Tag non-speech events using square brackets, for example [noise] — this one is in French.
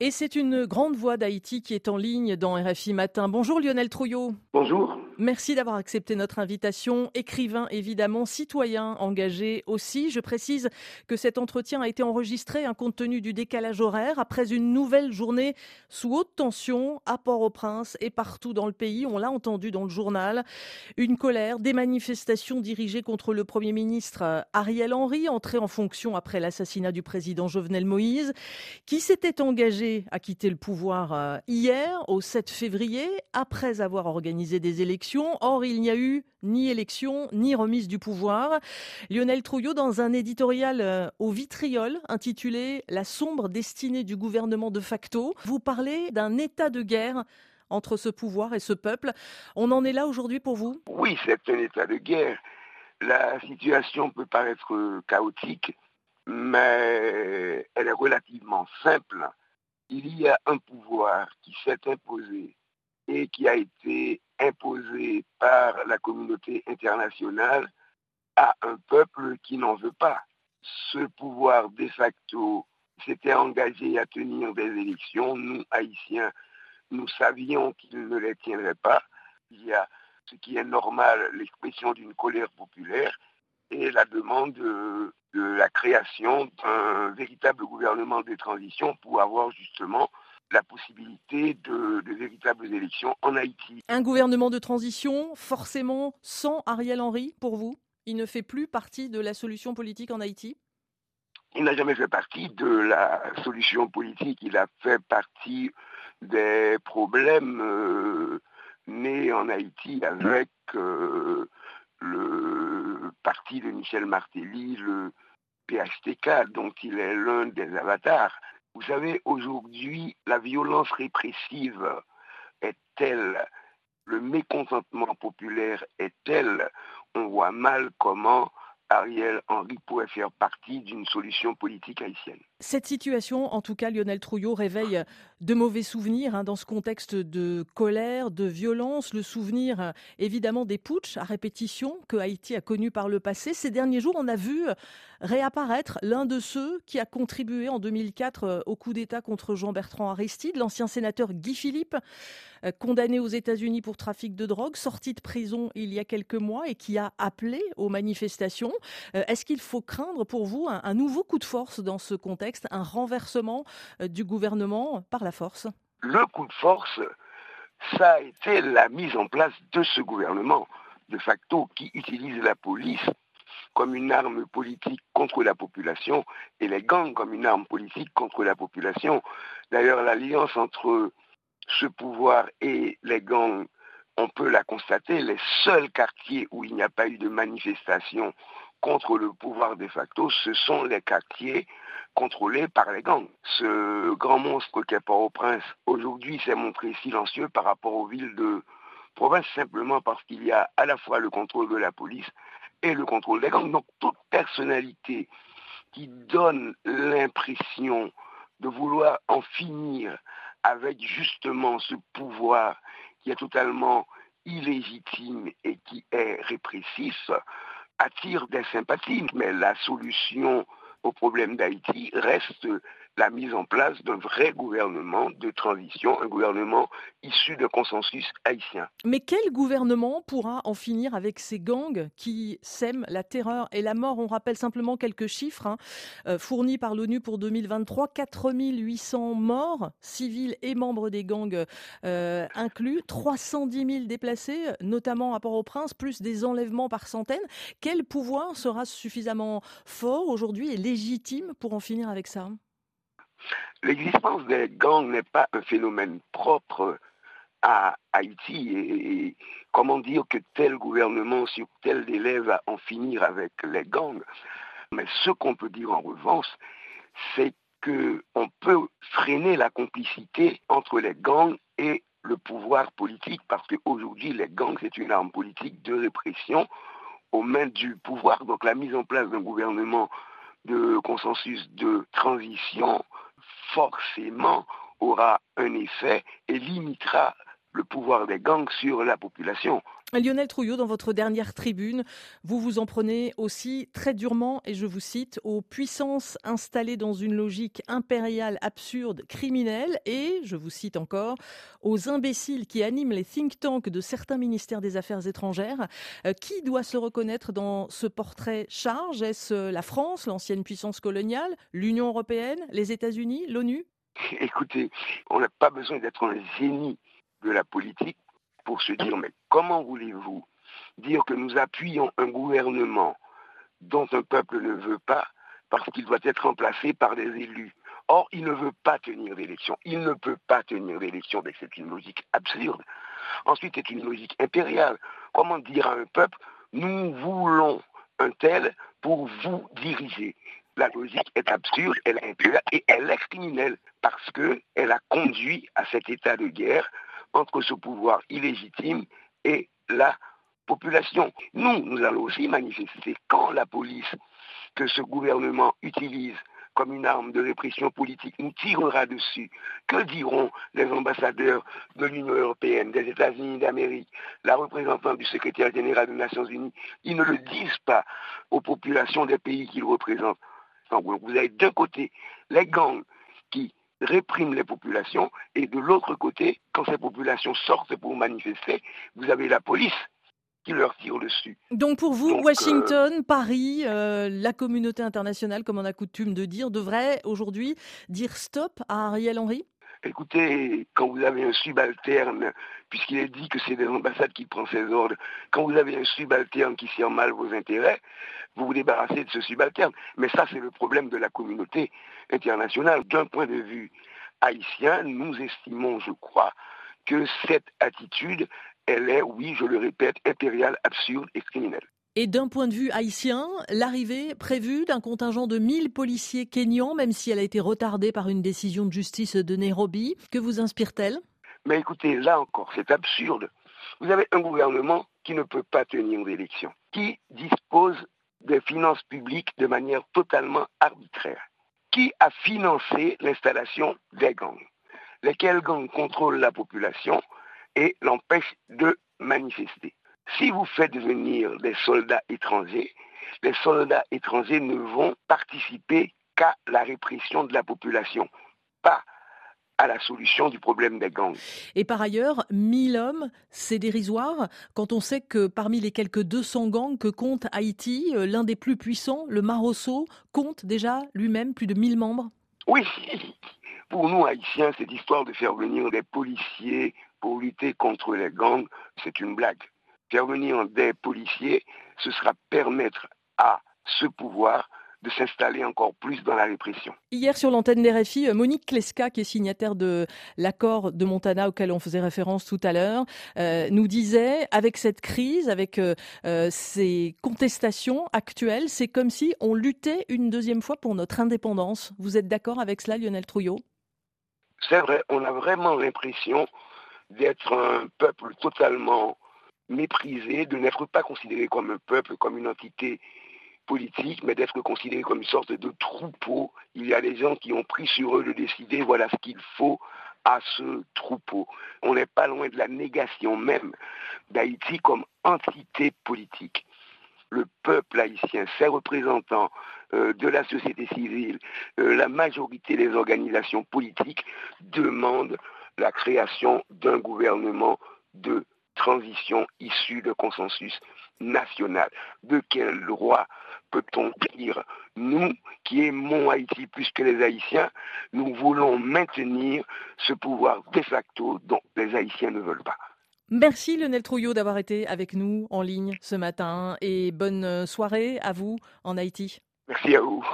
Et c'est une grande voix d'Haïti qui est en ligne dans RFI Matin. Bonjour Lionel Trouillot. Bonjour. Merci d'avoir accepté notre invitation. Écrivain évidemment, citoyen engagé aussi. Je précise que cet entretien a été enregistré un compte tenu du décalage horaire après une nouvelle journée sous haute tension à Port-au-Prince et partout dans le pays. On l'a entendu dans le journal. Une colère, des manifestations dirigées contre le Premier ministre Ariel Henry, entré en fonction après l'assassinat du président Jovenel Moïse, qui s'était engagé a quitté le pouvoir euh, hier, au 7 février, après avoir organisé des élections. Or, il n'y a eu ni élection, ni remise du pouvoir. Lionel Trouillot, dans un éditorial euh, au vitriol intitulé La sombre destinée du gouvernement de facto, vous parlez d'un état de guerre entre ce pouvoir et ce peuple. On en est là aujourd'hui pour vous? Oui, c'est un état de guerre. La situation peut paraître chaotique, mais elle est relativement simple il y a un pouvoir qui s'est imposé et qui a été imposé par la communauté internationale à un peuple qui n'en veut pas. Ce pouvoir de facto s'était engagé à tenir des élections. Nous, Haïtiens, nous savions qu'il ne les tiendrait pas. Il y a ce qui est normal, l'expression d'une colère populaire et la demande de, la création d'un véritable gouvernement de transition pour avoir justement la possibilité de, de, véritables élections en Haïti. Un gouvernement de transition forcément sans Ariel Henry pour vous Il ne fait plus partie de la solution politique en Haïti? Il n'a jamais fait partie de la solution politique, il a fait partie des problèmes euh, nés en Haïti avec euh, le parti de Michel Martelly, le PHTK, dont il est l'un des avatars. Vous savez, aujourd'hui, la violence répressive est telle, le mécontentement populaire est tel, on voit mal comment Ariel Henry pourrait faire partie d'une solution politique haïtienne. Cette situation, en tout cas, Lionel Trouillot, réveille de mauvais souvenirs hein, dans ce contexte de colère, de violence, le souvenir évidemment des putsch à répétition que Haïti a connu par le passé. Ces derniers jours, on a vu réapparaître l'un de ceux qui a contribué en 2004 au coup d'État contre Jean-Bertrand Aristide, l'ancien sénateur Guy Philippe, euh, condamné aux États-Unis pour trafic de drogue, sorti de prison il y a quelques mois et qui a appelé aux manifestations. Euh, est-ce qu'il faut craindre pour vous un, nouveau coup de force dans ce contexte, un renversement euh, du gouvernement par la force Le coup de force, ça a été la mise en place de ce gouvernement, de facto, qui utilise la police comme une arme politique contre la population et les gangs comme une arme politique contre la population. D'ailleurs, l'alliance entre ce pouvoir et les gangs, on peut la constater, les seuls quartiers où il n'y a pas eu de manifestation contre le pouvoir de facto, ce sont les quartiers contrôlés par les gangs. Ce grand monstre qu'est Port-au-Prince, aujourd'hui, s'est montré silencieux par rapport aux villes de province, simplement parce qu'il y a à la fois le contrôle de la police et le contrôle des gangs. Donc toute personnalité qui donne l'impression de vouloir en finir avec justement ce pouvoir qui est totalement illégitime et qui est répressif, attire des sympathies. Mais la solution au problème d'Haïti reste la mise en place d'un vrai gouvernement de transition, un gouvernement issu d'un consensus haïtien. Mais quel gouvernement pourra en finir avec ces gangs qui sèment la terreur et la mort? On rappelle simplement quelques chiffres hein, euh, fournis par l'ONU pour 2023 4800 morts, civils et membres des gangs euh, inclus, 310 000 déplacés, notamment à Port-au-Prince, plus des enlèvements par centaines. Quel pouvoir sera suffisamment fort aujourd'hui et légitime pour en finir avec ça? L'existence des gangs n'est pas un phénomène propre à Haïti et, comment dire que tel gouvernement sur tel délai va en finir avec les gangs. Mais ce qu'on peut dire en revanche, c'est qu'on peut freiner la complicité entre les gangs et le pouvoir politique, parce qu'aujourd'hui, les gangs, c'est une arme politique de répression aux mains du pouvoir. Donc la mise en place d'un gouvernement de consensus de transition forcément aura un effet et limitera le pouvoir des gangs sur la population. Lionel Trouillot, dans votre dernière tribune, vous vous en prenez aussi très durement, et je vous cite, aux puissances installées dans une logique impériale, absurde, criminelle, et, je vous cite encore, aux imbéciles qui animent les think tanks de certains ministères des Affaires étrangères. Euh, qui doit se reconnaître dans ce portrait charge? Est-ce la France, l'ancienne puissance coloniale, l'Union européenne, les États-Unis, l'ONU? [laughs] Écoutez, on n'a pas besoin d'être un génie de la politique pour se dire, mais comment voulez-vous dire que nous appuyons un gouvernement dont un peuple ne veut pas parce qu'il doit être remplacé par des élus? Or, il ne veut pas tenir d'élection. Il ne peut pas tenir d'élection, mais c'est une logique absurde. Ensuite, c'est une logique impériale. Comment dire à un peuple, nous voulons un tel pour vous diriger? La logique est absurde, elle est impériale et elle est criminelle parce qu'elle a conduit à cet état de guerre entre ce pouvoir illégitime et la population. Nous, nous allons aussi manifester quand la police que ce gouvernement utilise comme une arme de répression politique nous tirera dessus. Que diront les ambassadeurs de l'Union européenne, des États-Unis d'Amérique, la représentante du secrétaire général des Nations Unies? Ils ne le disent pas aux populations des pays qu'ils représentent. vous avez d'un côté les gangs réprime les populations et de l'autre côté, quand ces populations sortent pour manifester, vous avez la police qui leur tire dessus. Donc pour vous, Washington, euh, Paris, euh, la communauté internationale, comme on a coutume de dire, devrait aujourd'hui dire stop à Ariel Henry? Écoutez, quand vous avez un subalterne, puisqu'il est dit que c'est des ambassades qui prennent ses ordres, quand vous avez un subalterne qui sert mal vos intérêts, vous vous débarrassez de ce subalterne. Mais ça, c'est le problème de la communauté internationale. D'un point de vue haïtien, nous estimons, je crois, que cette attitude, elle est, oui, je le répète, impériale, absurde et criminelle. Et d'un point de vue haïtien, l'arrivée prévue d'un contingent de 1000 policiers kenyans, même si elle a été retardée par une décision de justice de Nairobi, que vous inspire-t-elle? Mais écoutez, là encore, c'est absurde. Vous avez un gouvernement qui ne peut pas tenir d'élection, qui dispose des finances publiques de manière totalement arbitraire, qui a financé l'installation des gangs, lesquels gangs contrôlent la population et l'empêchent de manifester. Si vous faites venir des soldats étrangers, les soldats étrangers ne vont participer qu'à la répression de la population, pas à la solution du problème des gangs. Et par ailleurs, 1000 hommes, c'est dérisoire quand on sait que parmi les quelques 200 gangs que compte Haïti, euh, l'un des plus puissants, le Marosso, compte déjà lui-même plus de 1000 membres? Oui, [laughs] pour nous Haïtiens, cette histoire de faire venir des policiers pour lutter contre les gangs, c'est une blague faire venir des policiers, ce sera permettre à ce pouvoir de s'installer encore plus dans la répression. Hier sur l'antenne des RFI, Monique Kleska, qui est signataire de l'accord de Montana auquel on faisait référence tout à l'heure, euh, nous disait, avec cette crise, avec euh, euh, ces contestations actuelles, c'est comme si on luttait une deuxième fois pour notre indépendance. Vous êtes d'accord avec cela, Lionel Trouillot? C'est vrai, on a vraiment l'impression d'être un peuple totalement méprisé, de n'être pas considéré comme un peuple, comme une entité politique, mais d'être considéré comme une sorte de troupeau. Il y a des gens qui ont pris sur eux de décider, voilà ce qu'il faut à ce troupeau. On n'est pas loin de la négation même d'Haïti comme entité politique. Le peuple haïtien, ses représentants euh, de la société civile, euh, la majorité des organisations politiques demandent la création d'un gouvernement de transition issue de consensus national. De quel droit peut-on dire, nous qui aimons Haïti plus que les Haïtiens, nous voulons maintenir ce pouvoir de facto dont les Haïtiens ne veulent pas? Merci Lionel Trouillot d'avoir été avec nous en ligne ce matin et bonne soirée à vous en Haïti. Merci à vous.